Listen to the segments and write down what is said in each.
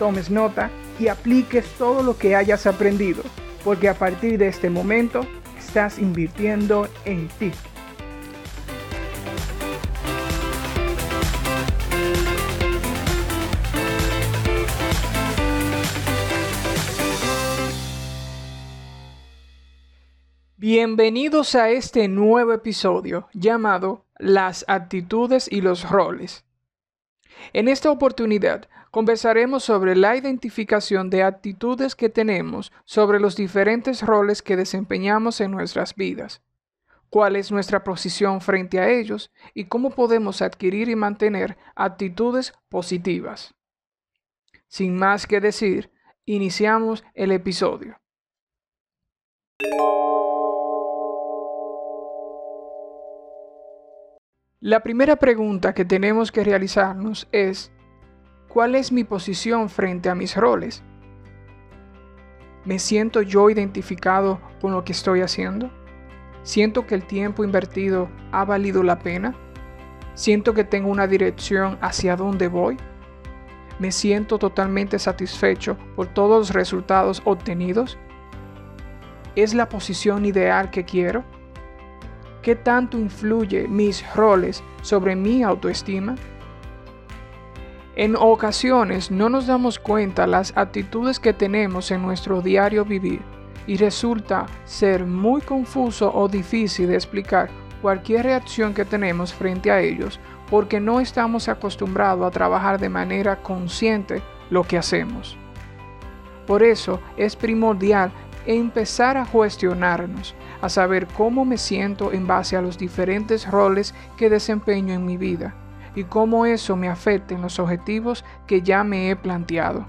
tomes nota y apliques todo lo que hayas aprendido, porque a partir de este momento estás invirtiendo en ti. Bienvenidos a este nuevo episodio llamado Las actitudes y los roles. En esta oportunidad conversaremos sobre la identificación de actitudes que tenemos sobre los diferentes roles que desempeñamos en nuestras vidas, cuál es nuestra posición frente a ellos y cómo podemos adquirir y mantener actitudes positivas. Sin más que decir, iniciamos el episodio. La primera pregunta que tenemos que realizarnos es, ¿cuál es mi posición frente a mis roles? ¿Me siento yo identificado con lo que estoy haciendo? ¿Siento que el tiempo invertido ha valido la pena? ¿Siento que tengo una dirección hacia dónde voy? ¿Me siento totalmente satisfecho por todos los resultados obtenidos? ¿Es la posición ideal que quiero? ¿Qué tanto influye mis roles sobre mi autoestima? En ocasiones no nos damos cuenta las actitudes que tenemos en nuestro diario vivir y resulta ser muy confuso o difícil de explicar cualquier reacción que tenemos frente a ellos porque no estamos acostumbrados a trabajar de manera consciente lo que hacemos. Por eso es primordial empezar a cuestionarnos a saber cómo me siento en base a los diferentes roles que desempeño en mi vida y cómo eso me afecta en los objetivos que ya me he planteado.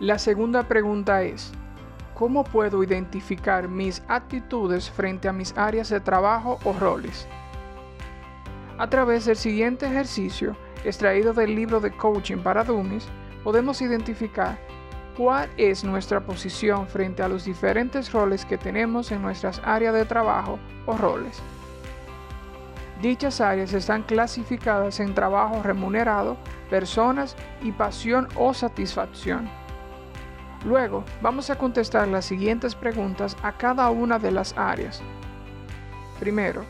La segunda pregunta es, ¿cómo puedo identificar mis actitudes frente a mis áreas de trabajo o roles? A través del siguiente ejercicio, extraído del libro de Coaching para Dummies, podemos identificar cuál es nuestra posición frente a los diferentes roles que tenemos en nuestras áreas de trabajo o roles. Dichas áreas están clasificadas en trabajo remunerado, personas y pasión o satisfacción. Luego vamos a contestar las siguientes preguntas a cada una de las áreas. Primero,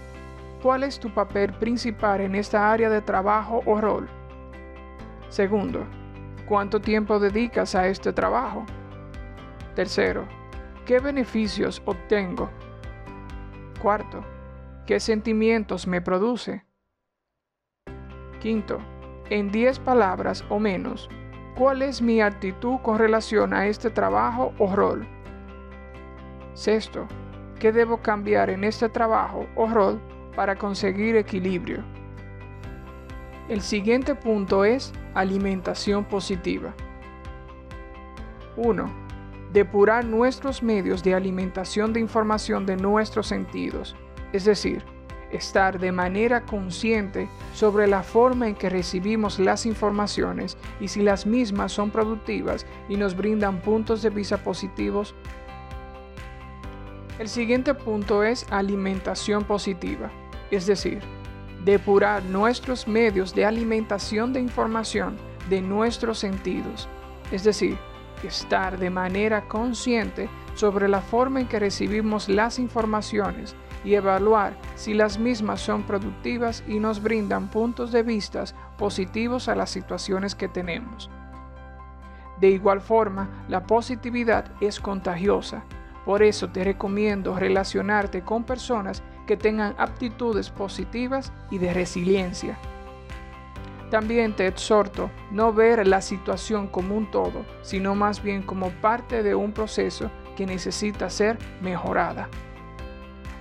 ¿cuál es tu papel principal en esta área de trabajo o rol? Segundo, ¿Cuánto tiempo dedicas a este trabajo? Tercero, ¿qué beneficios obtengo? Cuarto, ¿qué sentimientos me produce? Quinto, en 10 palabras o menos, ¿cuál es mi actitud con relación a este trabajo o rol? Sexto, ¿qué debo cambiar en este trabajo o rol para conseguir equilibrio? El siguiente punto es alimentación positiva. 1. Depurar nuestros medios de alimentación de información de nuestros sentidos, es decir, estar de manera consciente sobre la forma en que recibimos las informaciones y si las mismas son productivas y nos brindan puntos de vista positivos. El siguiente punto es alimentación positiva, es decir, depurar nuestros medios de alimentación de información de nuestros sentidos, es decir, estar de manera consciente sobre la forma en que recibimos las informaciones y evaluar si las mismas son productivas y nos brindan puntos de vista positivos a las situaciones que tenemos. De igual forma, la positividad es contagiosa. Por eso te recomiendo relacionarte con personas que tengan aptitudes positivas y de resiliencia. También te exhorto no ver la situación como un todo, sino más bien como parte de un proceso que necesita ser mejorada.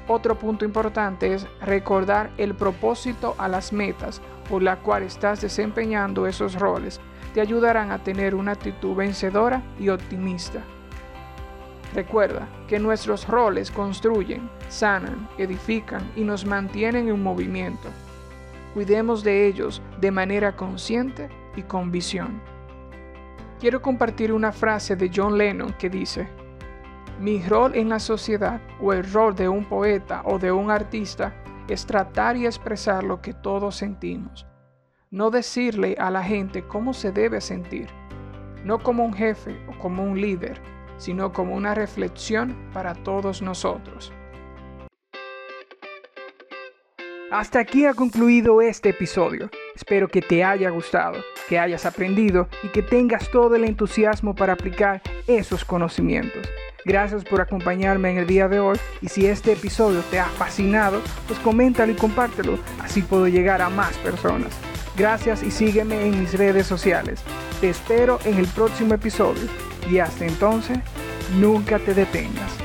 Otro punto importante es recordar el propósito a las metas por la cual estás desempeñando esos roles, te ayudarán a tener una actitud vencedora y optimista. Recuerda que nuestros roles construyen, sanan, edifican y nos mantienen en movimiento. Cuidemos de ellos de manera consciente y con visión. Quiero compartir una frase de John Lennon que dice, mi rol en la sociedad o el rol de un poeta o de un artista es tratar y expresar lo que todos sentimos, no decirle a la gente cómo se debe sentir, no como un jefe o como un líder, sino como una reflexión para todos nosotros. Hasta aquí ha concluido este episodio. Espero que te haya gustado, que hayas aprendido y que tengas todo el entusiasmo para aplicar esos conocimientos. Gracias por acompañarme en el día de hoy y si este episodio te ha fascinado, pues coméntalo y compártelo, así puedo llegar a más personas. Gracias y sígueme en mis redes sociales. Te espero en el próximo episodio y hasta entonces, nunca te detengas.